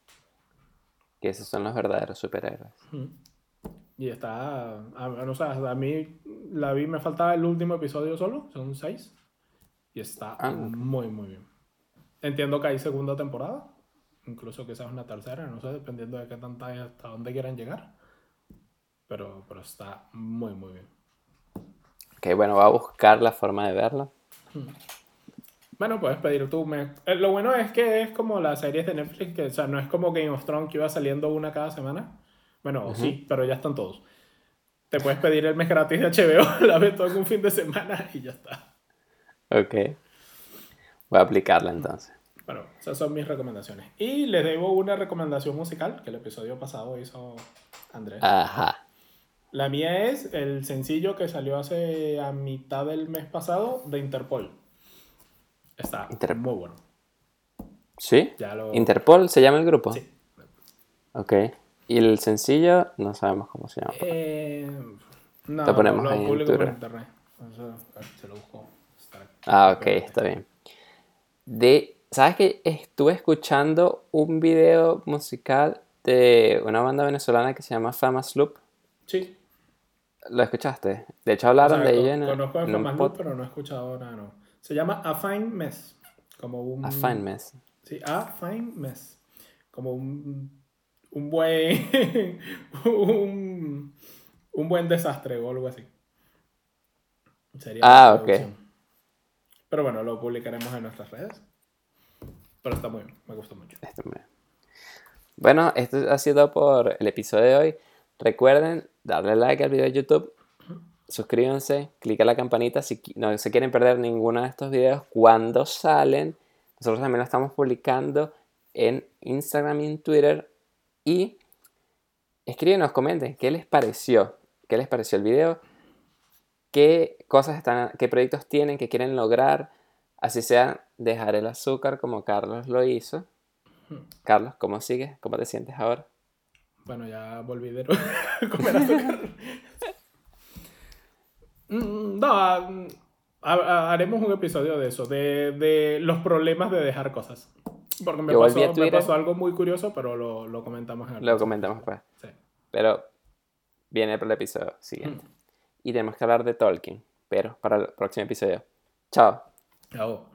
Que esos son los verdaderos superhéroes. Y está, a, o sea, a mí la vi, me faltaba el último episodio solo, son seis. Y está Ah, muy, muy bien. Entiendo que hay segunda temporada, incluso quizás una tercera, no sé, dependiendo de qué tanta hasta dónde quieran llegar. Pero, pero está muy, muy bien. Ok, bueno, voy a buscar la forma de verlo. Bueno, puedes pedir tú. Me... eh, Lo bueno es que es como las series de Netflix, que o sea, no es como Game of Thrones que iba saliendo una cada semana. Bueno, sí, pero ya están todos. Te puedes pedir el mes gratis de HBO, la ves todo en un fin de semana y ya está. Ok. Voy a aplicarla entonces. Bueno, esas son mis recomendaciones. Y les debo una recomendación musical que el episodio pasado hizo Andrés. Ajá. La mía es el sencillo que salió hace a mitad del mes pasado de Interpol. Está Interpol. muy bueno. ¿Sí? Ya lo... Interpol se llama el grupo. Sí. Ok. Y el sencillo, no sabemos cómo se llama. Eh, no, Lo ponemos lo ahí en internet. Se lo busco. Ah, ok, está bien. De, ¿sabes qué? Estuve escuchando un video musical de una banda venezolana que se llama Famous Loop. Sí. ¿Lo escuchaste? De hecho O hablaron sea, de con- ella en, conozco en un pod- pero no he escuchado nada, no. Se llama A Fine Mess. Como un... A Fine Mess. Sí, A Fine Mess. Como un, un buen... un, un buen desastre o algo así. Sería Ah, ok. Pero bueno, lo publicaremos en nuestras redes. Pero está muy bien, me gustó mucho. Bueno, esto ha sido por el episodio de hoy. Recuerden darle like al video de YouTube suscríbanse, clica la campanita si no se quieren perder ninguno de estos videos cuando salen. Nosotros también lo estamos publicando en Instagram y en Twitter. Y escríbenos, comenten qué les pareció, qué les pareció el video, qué cosas están, qué proyectos tienen, que quieren lograr, así sea dejar el azúcar como Carlos lo hizo. Carlos, ¿cómo sigues? ¿Cómo te sientes ahora? Bueno, ya volví de comer azúcar. Mm, no, haremos un episodio de eso, de, los problemas de dejar cosas. Porque me, pasó, algo muy curioso, pero lo, comentamos en el Lo comentamos pues. Sí. Pero viene por el episodio siguiente. Mm. Y tenemos que hablar de Tolkien, pero para el próximo episodio. Chao. Chao.